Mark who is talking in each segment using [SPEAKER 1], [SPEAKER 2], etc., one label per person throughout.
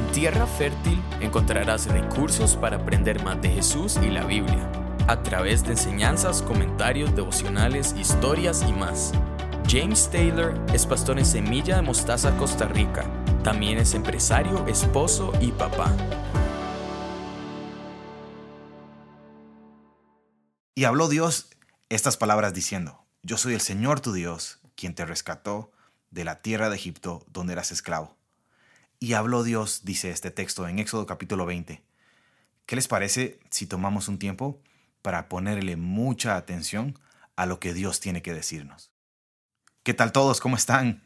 [SPEAKER 1] En Tierra Fértil encontrarás recursos para aprender más de Jesús y la Biblia, a través de enseñanzas, comentarios, devocionales, historias y más. James Taylor es pastor en Semilla de Mostaza, Costa Rica. También es empresario, esposo y papá.
[SPEAKER 2] Y habló Dios estas palabras diciendo, Yo soy el Señor tu Dios, quien te rescató de la tierra de Egipto donde eras esclavo. Y habló Dios, dice este texto en Éxodo capítulo 20. ¿Qué les parece si tomamos un tiempo para ponerle mucha atención a lo que Dios tiene que decirnos? ¿Qué tal todos? ¿Cómo están?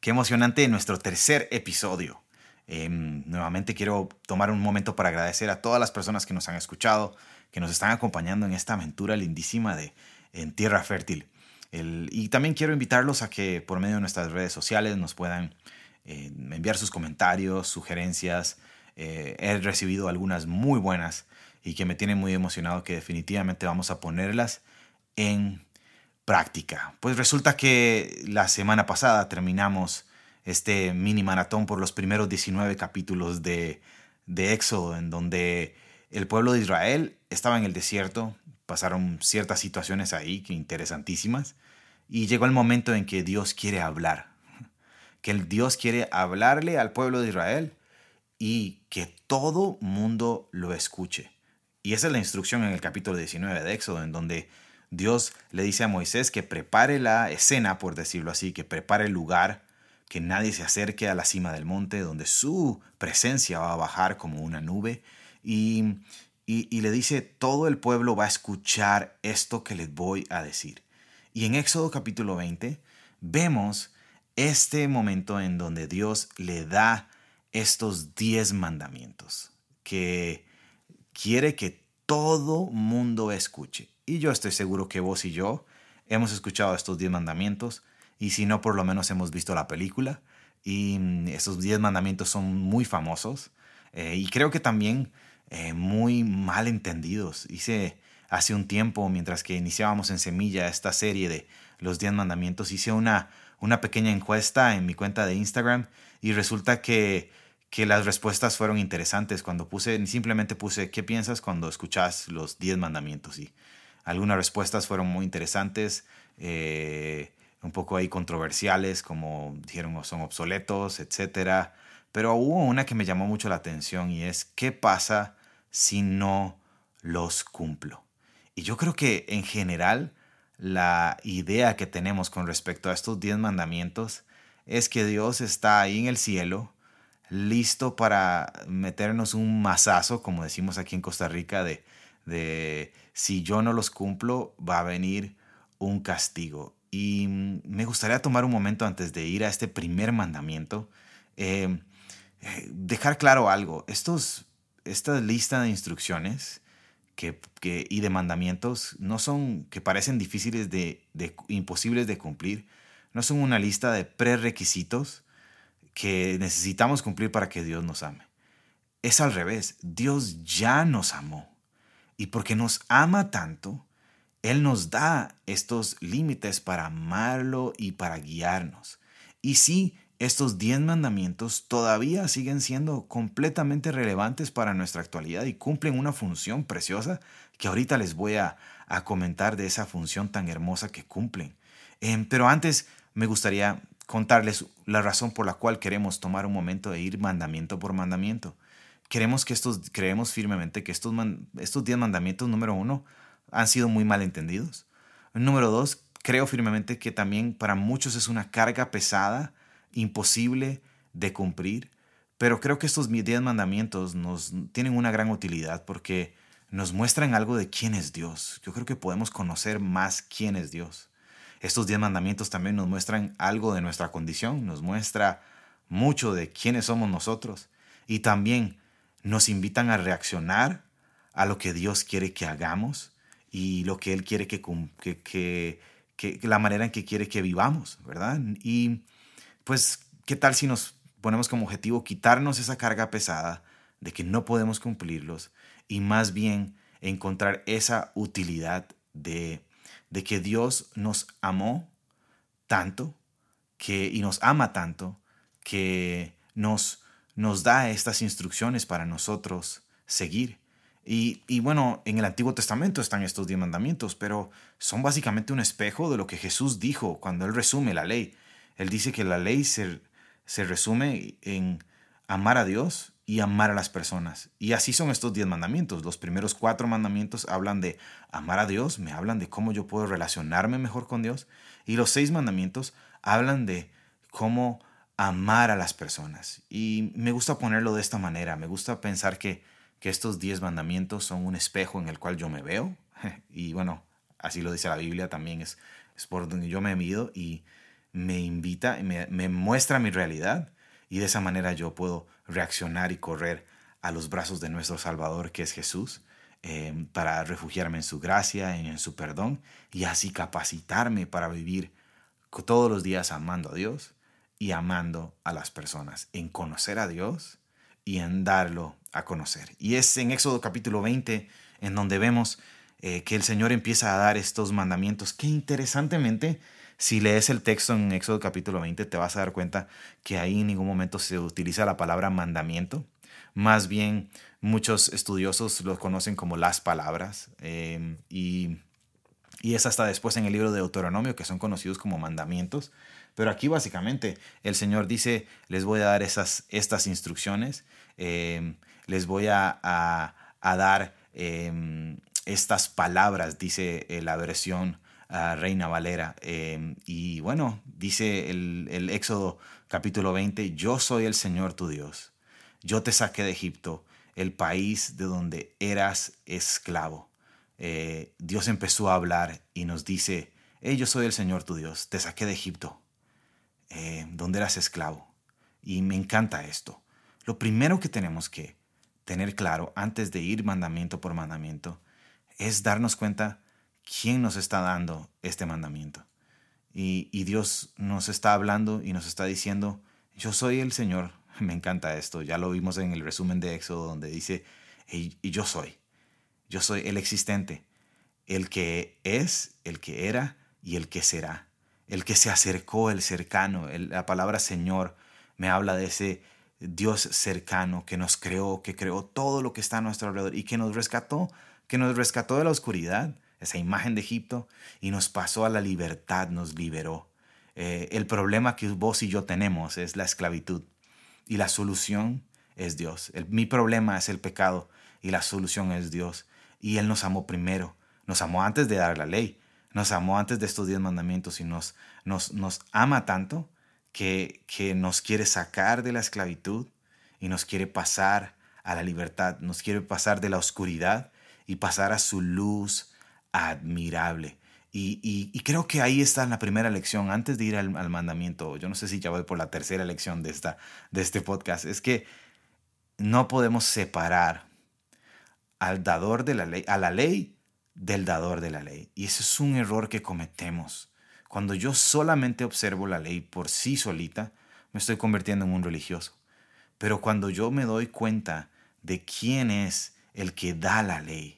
[SPEAKER 2] Qué emocionante nuestro tercer episodio. Em, nuevamente quiero tomar un momento para agradecer a todas las personas que nos han escuchado, que nos están acompañando en esta aventura lindísima de En Tierra Fértil. y también quiero invitarlos a que por medio de nuestras redes sociales nos puedan eh, enviar sus comentarios, sugerencias. Eh, he recibido algunas muy buenas y que me tienen muy emocionado que definitivamente vamos a ponerlas en práctica. Pues resulta que la semana pasada terminamos este mini maratón por los primeros 19 capítulos de, de Éxodo, en donde el pueblo de Israel estaba en el desierto, pasaron ciertas situaciones ahí que interesantísimas, y llegó el momento en que Dios quiere hablar que el Dios quiere hablarle al pueblo de Israel y que todo mundo lo escuche. Y esa es la instrucción en el capítulo 19 de Éxodo, en donde Dios le dice a Moisés que prepare la escena, por decirlo así, que prepare el lugar, que nadie se acerque a la cima del monte, donde su presencia va a bajar como una nube. Y, y, le dice, todo el pueblo va a escuchar esto que les voy a decir. Y en Éxodo capítulo 20 vemos este momento en donde Dios le da estos diez mandamientos que quiere que todo mundo escuche. Y yo estoy seguro que vos y yo hemos escuchado estos diez mandamientos y si no, por lo menos hemos visto la película. Y mm, estos diez mandamientos son muy famosos eh, y creo que también eh, muy mal entendidos. Hice hace un tiempo, mientras que iniciábamos en Semilla esta serie de los diez mandamientos, hice una una pequeña encuesta en mi cuenta de Instagram y resulta que, que las respuestas fueron interesantes cuando puse, simplemente puse, ¿qué piensas cuando escuchas los 10 mandamientos? Y algunas respuestas fueron muy interesantes, eh, un poco ahí controversiales, como dijeron son obsoletos, etc. Pero hubo una que me llamó mucho la atención y es, ¿qué pasa si no los cumplo? Y yo creo que en general la idea que tenemos con respecto a estos diez mandamientos es que Dios está ahí en el cielo, listo para meternos un mazazo, como decimos aquí en Costa Rica, de, de si yo no los cumplo, va a venir un castigo. Y me gustaría tomar un momento antes de ir a este primer mandamiento, eh, eh, dejar claro algo. Estos, esta lista de instrucciones que, y de mandamientos no son que parecen difíciles de, de, imposibles de cumplir, no son una lista de prerequisitos que necesitamos cumplir para que Dios nos ame. Es al revés, Dios ya nos amó y porque nos ama tanto, Él nos da estos límites para amarlo y para guiarnos. Y sí, estos diez mandamientos todavía siguen siendo completamente relevantes para nuestra actualidad y cumplen una función preciosa que ahorita les voy a, comentar de esa función tan hermosa que cumplen. Em, pero antes me gustaría contarles la razón por la cual queremos tomar un momento de ir mandamiento por mandamiento. Queremos que estos, creemos firmemente que estos, estos diez mandamientos, número uno, han sido muy mal entendidos. Número dos, creo firmemente que también para muchos es una carga pesada imposible de cumplir, pero creo que estos diez mandamientos nos tienen una gran utilidad porque nos muestran algo de quién es Dios. Yo creo que podemos conocer más quién es Dios. Estos diez mandamientos también nos muestran algo de nuestra condición, nos muestra mucho de quiénes somos nosotros y también nos invitan a reaccionar a lo que Dios quiere que hagamos y lo que Él quiere que, que, la manera en que quiere que vivamos, ¿verdad? Y pues, ¿qué tal si nos ponemos como objetivo quitarnos esa carga pesada de que no podemos cumplirlos y más bien encontrar esa utilidad de, de que Dios nos amó tanto que, y nos ama tanto que nos, nos da estas instrucciones para nosotros seguir. Y, y, bueno, en el Antiguo Testamento están estos diez mandamientos, pero son básicamente un espejo de lo que Jesús dijo cuando Él resume la ley. Él dice que la ley se, se resume en amar a Dios y amar a las personas. Y así son estos diez mandamientos. Los primeros cuatro mandamientos hablan de amar a Dios, me hablan de cómo yo puedo relacionarme mejor con Dios. Y los seis mandamientos hablan de cómo amar a las personas. Y me gusta ponerlo de esta manera. Me gusta pensar que, que estos diez mandamientos son un espejo en el cual yo me veo. Y bueno, así lo dice la Biblia también. Es, es por donde yo me mido y me invita, me, me muestra mi realidad. Y de esa manera yo puedo reaccionar y correr a los brazos de nuestro Salvador, que es Jesús, eh, para refugiarme en su gracia, en, en su perdón, y así capacitarme para vivir todos los días amando a Dios y amando a las personas, en conocer a Dios y en darlo a conocer. Y es en Éxodo capítulo 20 en donde vemos eh, que el Señor empieza a dar estos mandamientos que interesantemente si lees el texto en Éxodo capítulo 20, te vas a dar cuenta que ahí en ningún momento se utiliza la palabra mandamiento. Más bien, muchos estudiosos lo conocen como las palabras. Eh, y, y es hasta después en el libro de Deuteronomio que son conocidos como mandamientos. Pero aquí básicamente el Señor dice, les voy a dar esas, estas instrucciones, eh, les voy a, a, dar eh, estas palabras, dice la versión Reina Valera. Em, y bueno, dice el, Éxodo capítulo 20, yo soy el Señor tu Dios. Yo te saqué de Egipto, el país de donde eras esclavo. Eh, Dios empezó a hablar y nos dice, yo soy el Señor tu Dios, te saqué de Egipto, eh, donde eras esclavo. Y me encanta esto. Lo primero que tenemos que tener claro antes de ir mandamiento por mandamiento es darnos cuenta quién nos está dando este mandamiento. Y, Dios nos está hablando y nos está diciendo, yo soy el Señor. Me encanta esto. Ya lo vimos en el resumen de Éxodo donde dice, y, yo soy. Yo soy el existente, el que es, el que era y el que será. El que se acercó, el cercano. la palabra Señor me habla de ese Dios cercano que nos creó, que creó todo lo que está a nuestro alrededor y que nos rescató, que nos rescató de la oscuridad, esa imagen de Egipto, y nos pasó a la libertad, nos liberó. Eh, el problema que vos y yo tenemos es la esclavitud y la solución es Dios. mi problema es el pecado y la solución es Dios. Y Él nos amó primero, nos amó antes de dar la ley, nos amó antes de estos diez mandamientos y nos, nos, nos ama tanto que, que nos quiere sacar de la esclavitud y nos quiere pasar a la libertad, nos quiere pasar de la oscuridad y pasar a su luz, admirable. Y, creo que ahí está la primera lección, antes de ir al, mandamiento, yo no sé si ya voy por la tercera lección de, esta, de este podcast, es que no podemos separar al dador de la ley, a la ley del dador de la ley. Y ese es un error que cometemos. Cuando yo solamente observo la ley por sí solita, me estoy convirtiendo en un religioso. Pero cuando yo me doy cuenta de quién es el que da la ley,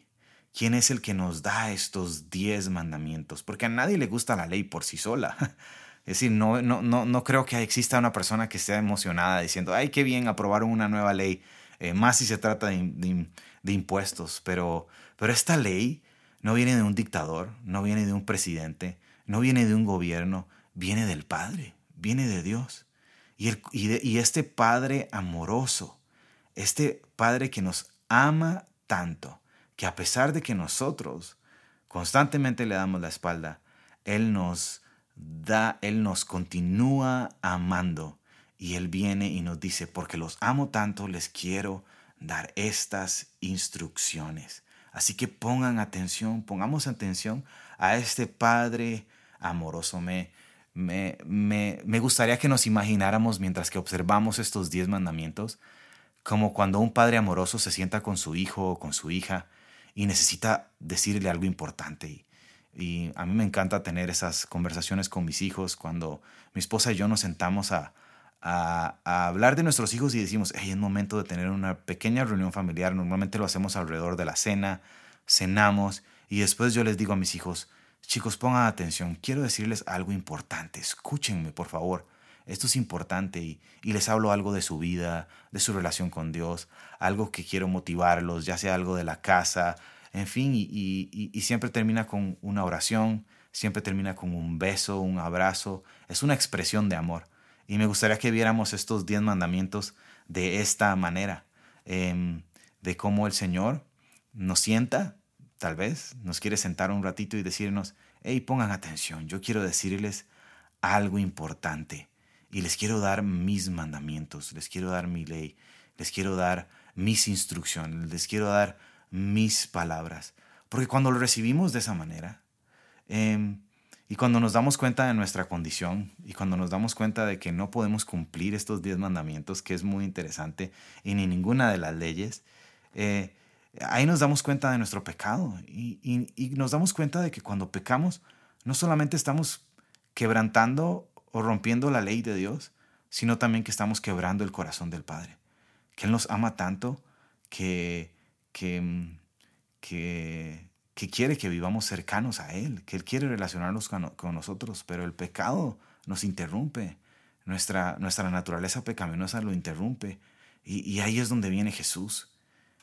[SPEAKER 2] ¿Quién es el que nos da estos diez mandamientos? Porque a nadie le gusta la ley por sí sola. Es decir, no, no, no, no creo que exista una persona que esté emocionada diciendo, ay, qué bien, aprobaron una nueva ley, eh, más si se trata de, de, impuestos. Pero, pero esta ley no viene de un dictador, no viene de un presidente, no viene de un gobierno, viene del Padre, viene de Dios. Y, el, y, y este Padre amoroso, este Padre que nos ama tanto, que a pesar de que nosotros constantemente le damos la espalda, Él nos da, Él nos continúa amando y Él viene y nos dice, porque los amo tanto, les quiero dar estas instrucciones. Así que pongan atención, pongamos atención a este Padre amoroso. Me, me, me, me gustaría que nos imagináramos mientras que observamos estos diez mandamientos, como cuando un padre amoroso se sienta con su hijo o con su hija y necesita decirle algo importante. Y, a mí me encanta tener esas conversaciones con mis hijos cuando mi esposa y yo nos sentamos a, a, hablar de nuestros hijos y decimos, hey, es momento de tener una pequeña reunión familiar. Normalmente lo hacemos alrededor de la cena, cenamos y después yo les digo a mis hijos, chicos, pongan atención, quiero decirles algo importante, escúchenme, por favor. Esto es importante y, les hablo algo de su vida, de su relación con Dios, algo que quiero motivarlos, ya sea algo de la casa, en fin, y, siempre termina con una oración, siempre termina con un beso, un abrazo, es una expresión de amor. Y me gustaría que viéramos estos diez mandamientos de esta manera, em, de cómo el Señor nos sienta, tal vez, nos quiere sentar un ratito y decirnos, hey, pongan atención, yo quiero decirles algo importante y les quiero dar mis mandamientos, les quiero dar mi ley, les quiero dar mis instrucciones, les quiero dar mis palabras. Porque cuando lo recibimos de esa manera, em, y cuando nos damos cuenta de nuestra condición, y cuando nos damos cuenta de que no podemos cumplir estos diez mandamientos, que es muy interesante, y ni ninguna de las leyes, eh, ahí nos damos cuenta de nuestro pecado. Y, y nos damos cuenta de que cuando pecamos, no solamente estamos quebrantando o rompiendo la ley de Dios, sino también que estamos quebrando el corazón del Padre. Que Él nos ama tanto que, que, que, quiere que vivamos cercanos a Él, que Él quiere relacionarnos con, nosotros, pero el pecado nos interrumpe, nuestra, nuestra naturaleza pecaminosa lo interrumpe. Y, ahí es donde viene Jesús.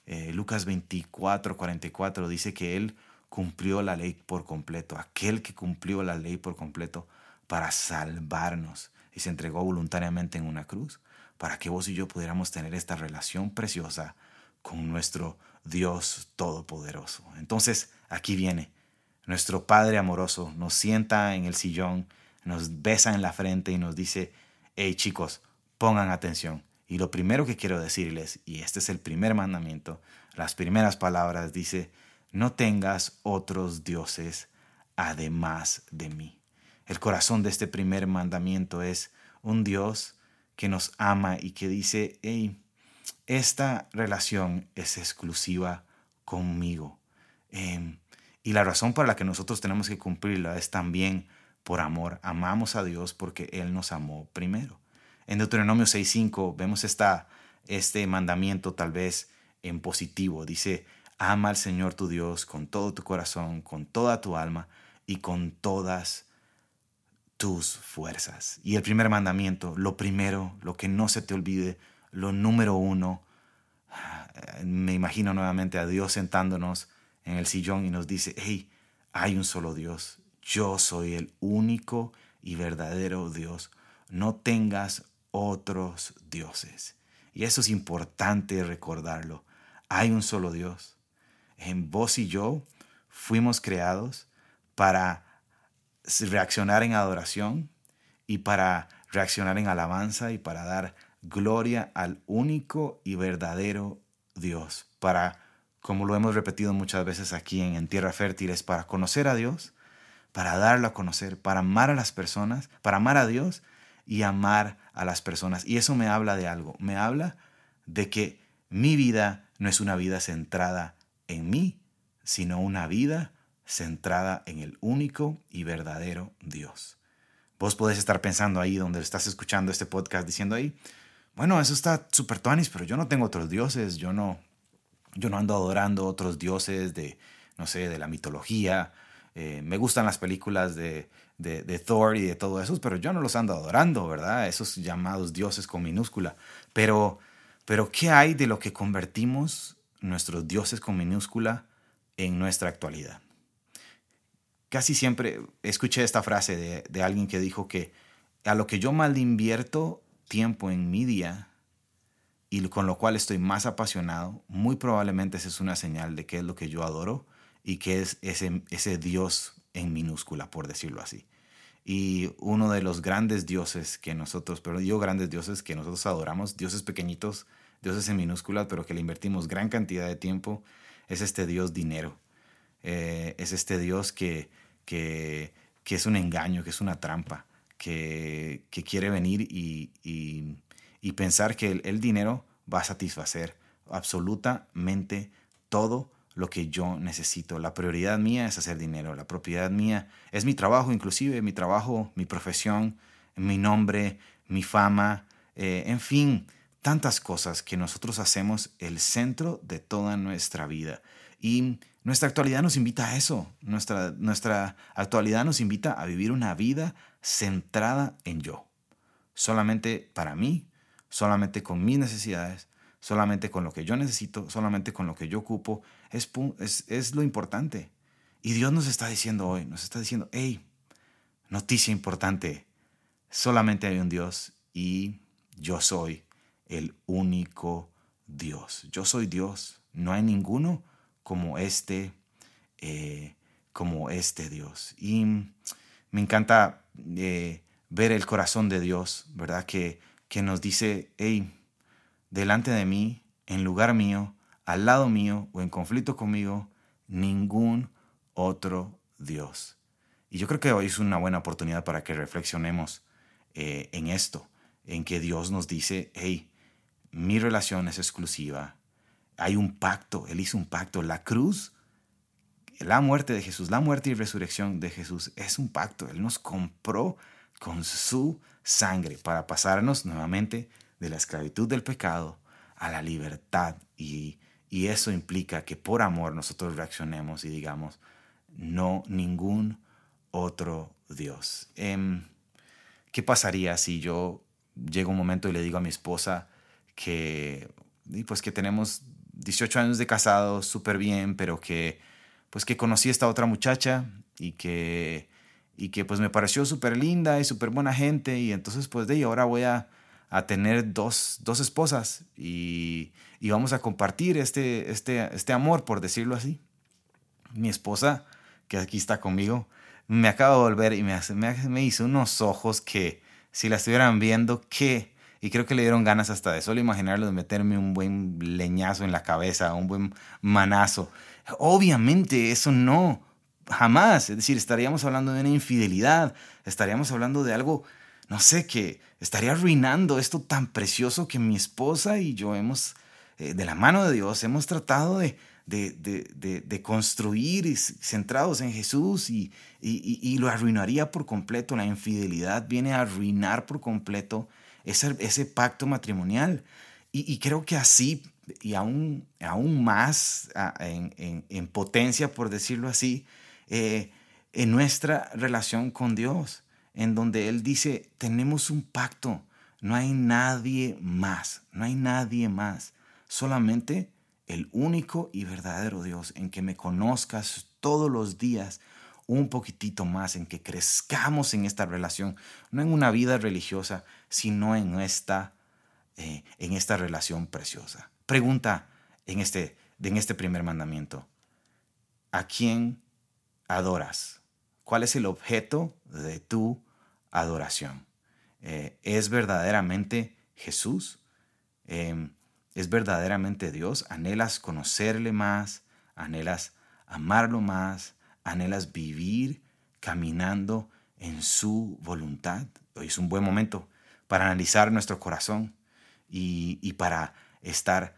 [SPEAKER 2] Eh, Lucas 24, 44 dice que Él cumplió la ley por completo, aquel que cumplió la ley por completo para salvarnos y se entregó voluntariamente en una cruz para que vos y yo pudiéramos tener esta relación preciosa con nuestro Dios Todopoderoso. Entonces, aquí viene. Nuestro Padre amoroso nos sienta en el sillón, nos besa en la frente y nos dice, hey chicos, pongan atención. Y lo primero que quiero decirles, y este es el primer mandamiento, las primeras palabras dice, no tengas otros dioses además de mí. El corazón de este primer mandamiento es un Dios que nos ama y que dice, hey, esta relación es exclusiva conmigo. Em, y la razón por la que nosotros tenemos que cumplirla es también por amor. Amamos a Dios porque Él nos amó primero. En Deuteronomio 6.5 vemos esta, este mandamiento tal vez en positivo. Dice, ama al Señor tu Dios con todo tu corazón, con toda tu alma y con todas tus fuerzas. Y el primer mandamiento, lo primero, lo que no se te olvide, lo número uno, me imagino nuevamente a Dios sentándonos en el sillón y nos dice, hey, hay un solo Dios, yo soy el único y verdadero Dios, no tengas otros dioses. Y eso es importante recordarlo. Hay un solo Dios. En vos y yo fuimos creados para reaccionar en adoración y para reaccionar en alabanza y para dar gloria al único y verdadero Dios, para, como lo hemos repetido muchas veces aquí en, Tierra Fértil, es para conocer a Dios, para darlo a conocer, para amar a las personas, para amar a Dios y amar a las personas. Y eso me habla de algo, me habla de que mi vida no es una vida centrada en mí, sino una vida centrada en el único y verdadero Dios. Vos podés estar pensando ahí donde estás escuchando este podcast diciendo ahí, bueno, eso está súper tuanis, pero yo no tengo otros dioses, yo no, yo no ando adorando otros dioses de, no sé, de la mitología. Eh, me gustan las películas de, de, de, Thor y de todo eso, pero yo no los ando adorando, ¿verdad? Esos llamados dioses con minúscula. Pero, pero ¿qué hay de lo que convertimos nuestros dioses con minúscula en nuestra actualidad? Casi siempre escuché esta frase de, alguien que dijo que a lo que yo mal invierto tiempo en mi día y con lo cual estoy más apasionado, muy probablemente esa es una señal de qué es lo que yo adoro y qué es ese, ese Dios en minúscula, por decirlo así. Y uno de los grandes dioses que nosotros, pero digo grandes dioses que nosotros adoramos, dioses pequeñitos, dioses en minúscula, pero que le invertimos gran cantidad de tiempo, es este Dios dinero. Eh, es este Dios que, que, que es un engaño, que es una trampa que, quiere venir y, pensar que el, dinero va a satisfacer absolutamente todo lo que yo necesito. La prioridad mía es hacer dinero, la propiedad mía es mi trabajo, inclusive mi trabajo, mi profesión, mi nombre, mi fama, eh, en fin, tantas cosas que nosotros hacemos el centro de toda nuestra vida. Y nuestra actualidad nos invita a eso. Nuestra, nuestra actualidad nos invita a vivir una vida centrada en yo. solamente para mí, solamente con mis necesidades, solamente con lo que yo necesito, solamente con lo que yo ocupo, es, es, es lo importante. Y Dios nos está diciendo hoy, nos está diciendo, hey, noticia importante, solamente hay un Dios y yo soy el único Dios. Yo soy Dios, no hay ninguno como este, eh, como este Dios. Y me encanta eh, ver el corazón de Dios, ¿verdad? Que, que nos dice, hey, delante de mí, en lugar mío, al lado mío o en conflicto conmigo, ningún otro Dios. Y yo creo que hoy es una buena oportunidad para que reflexionemos eh, en esto, en que Dios nos dice, hey, mi relación es exclusiva, hay un pacto, Él hizo un pacto, la cruz, la muerte de Jesús, la muerte y resurrección de Jesús es un pacto, Él nos compró con su sangre para pasarnos nuevamente de la esclavitud del pecado a la libertad y, y eso implica que por amor nosotros reaccionemos y digamos, no ningún otro Dios. Em, ¿Qué pasaría si yo llego un momento y le digo a mi esposa que, pues que tenemos 18 años de casados, súper bien, pero que, pues que conocí a esta otra muchacha y que, y que pues me pareció súper linda y súper buena gente y entonces pues de ahí ahora voy a, a tener dos, dos esposas y, y, vamos a compartir este, este, este amor, por decirlo así. Mi esposa, que aquí está conmigo, me acaba de volver y me, hace, me, me hizo unos ojos que si la estuvieran viendo, que y creo que le dieron ganas hasta de solo imaginarlo de meterme un buen leñazo en la cabeza, un buen manazo. Obviamente eso no, jamás. Es decir, estaríamos hablando de una infidelidad, estaríamos hablando de algo, no sé, que estaría arruinando esto tan precioso que mi esposa y yo hemos, eh, de la mano de Dios, hemos tratado de, de, de, de, construir centrados en Jesús y, y, y, lo arruinaría por completo. La infidelidad viene a arruinar por completo ese, pacto matrimonial. Y, creo que así, y aún, aún más en, en, potencia, por decirlo así, eh, en nuestra relación con Dios, en donde Él dice, tenemos un pacto, no hay nadie más, no hay nadie más, solamente el único y verdadero Dios, en que me conozcas todos los días un poquitito más, en que crezcamos en esta relación, no en una vida religiosa, sino en esta, eh, en esta relación preciosa. Pregunta en este, en este primer mandamiento, ¿a quién adoras? ¿Cuál es el objeto de tu adoración? Eh, ¿Es verdaderamente Jesús? Em, ¿Es verdaderamente Dios? ¿Anhelas conocerle más? ¿Anhelas amarlo más? anhelas vivir caminando en su voluntad. Hoy es un buen momento para analizar nuestro corazón y, para estar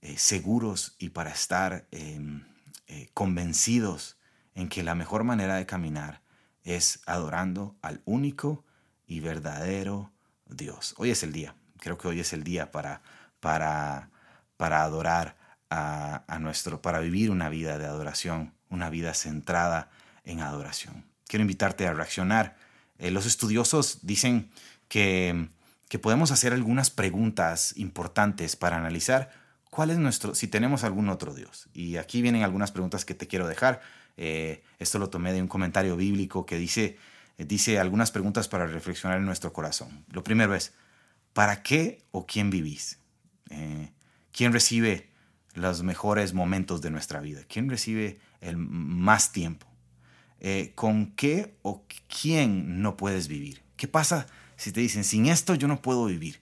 [SPEAKER 2] eh, seguros y para estar em, eh, convencidos en que la mejor manera de caminar es adorando al único y verdadero Dios. Hoy es el día, creo que hoy es el día para, para, para adorar a, a nuestro, para vivir una vida de adoración una vida centrada en adoración. Quiero invitarte a reaccionar. Eh, los estudiosos dicen que, podemos hacer algunas preguntas importantes para analizar cuál es nuestro, si tenemos algún otro Dios. Y aquí vienen algunas preguntas que te quiero dejar. Eh, esto lo tomé de un comentario bíblico que dice, eh, dice algunas preguntas para reflexionar en nuestro corazón. Lo primero es, ¿para qué o quién vivís? ¿Quién recibe los mejores momentos de nuestra vida? ¿Quién recibe el más tiempo? Eh, ¿Con qué o quién no puedes vivir? ¿Qué pasa si te dicen, sin esto yo no puedo vivir?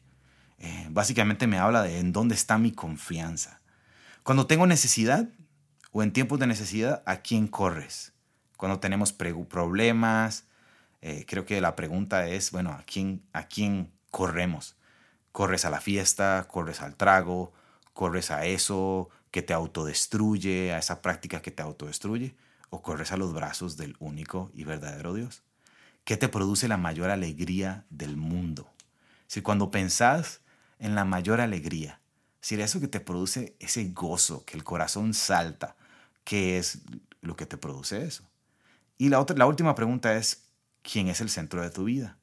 [SPEAKER 2] Eh, básicamente me habla de en dónde está mi confianza. Cuando tengo necesidad o en tiempos de necesidad, ¿a quién corres? Cuando tenemos problemas, eh, creo que la pregunta es, bueno, ¿a quién, ¿a quién corremos? ¿Corres a la fiesta? ¿Corres al trago? ¿Corres a eso que te autodestruye, a esa práctica que te autodestruye? ¿O corres a los brazos del único y verdadero Dios? ¿Qué te produce la mayor alegría del mundo? Si cuando pensás en la mayor alegría, si eso que te produce ese gozo, que el corazón salta, ¿qué es lo que te produce eso? Y la, otra, la última pregunta es, ¿quién es el centro de tu vida?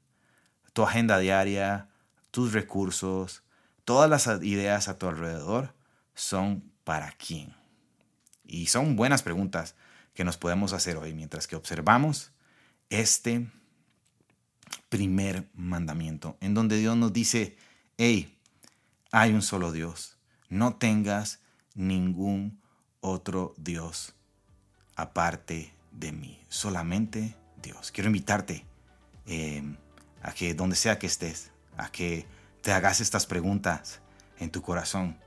[SPEAKER 2] tu agenda diaria, tus recursos, todas las ideas a tu alrededor son para quién. Y son buenas preguntas que nos podemos hacer hoy mientras que observamos este primer mandamiento en donde Dios nos dice, hey, hay un solo Dios, no tengas ningún otro Dios aparte de mí, solamente Dios. Quiero invitarte em, a que donde sea que estés, a que te hagas estas preguntas en tu corazón.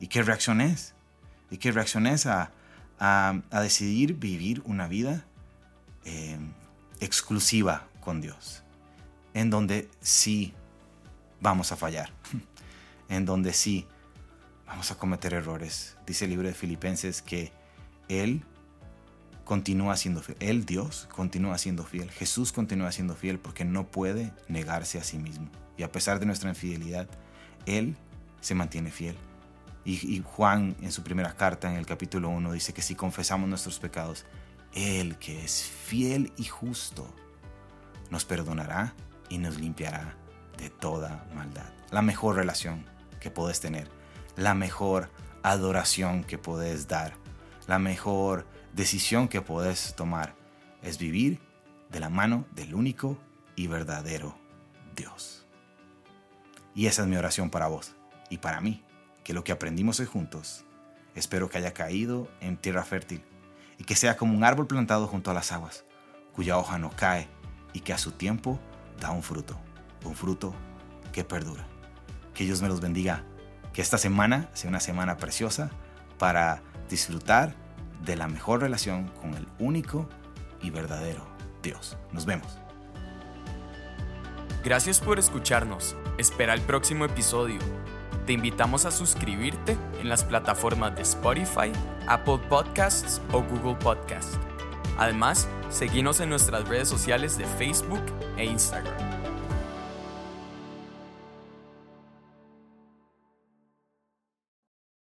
[SPEAKER 2] Y que reacciones, y que reacciones a, a, decidir vivir una vida eh, exclusiva con Dios, en donde sí vamos a fallar, en donde sí vamos a cometer errores. Dice el libro de Filipenses que Él continúa siendo fiel, Él Dios continúa siendo fiel, Jesús continúa siendo fiel porque no puede negarse a sí mismo. Y a pesar de nuestra infidelidad, Él se mantiene fiel. Y, Juan en su primera carta, en el capítulo 1, dice que si confesamos nuestros pecados, Él que es fiel y justo, nos perdonará y nos limpiará de toda maldad. La mejor relación que puedes tener, la mejor adoración que puedes dar, la mejor decisión que puedes tomar es vivir de la mano del único y verdadero Dios. Y esa es mi oración para vos y para mí que lo que aprendimos hoy juntos, espero que haya caído en tierra fértil y que sea como un árbol plantado junto a las aguas, cuya hoja no cae y que a su tiempo da un fruto, un fruto que perdura. Que Dios me los bendiga, que esta semana sea una semana preciosa para disfrutar de la mejor relación con el único y verdadero Dios. Nos vemos.
[SPEAKER 1] Gracias por escucharnos. Espera el próximo episodio. Te invitamos a suscribirte en las plataformas de Spotify, Apple Podcasts o Google Podcasts. Además, seguimos en nuestras redes sociales de Facebook e Instagram.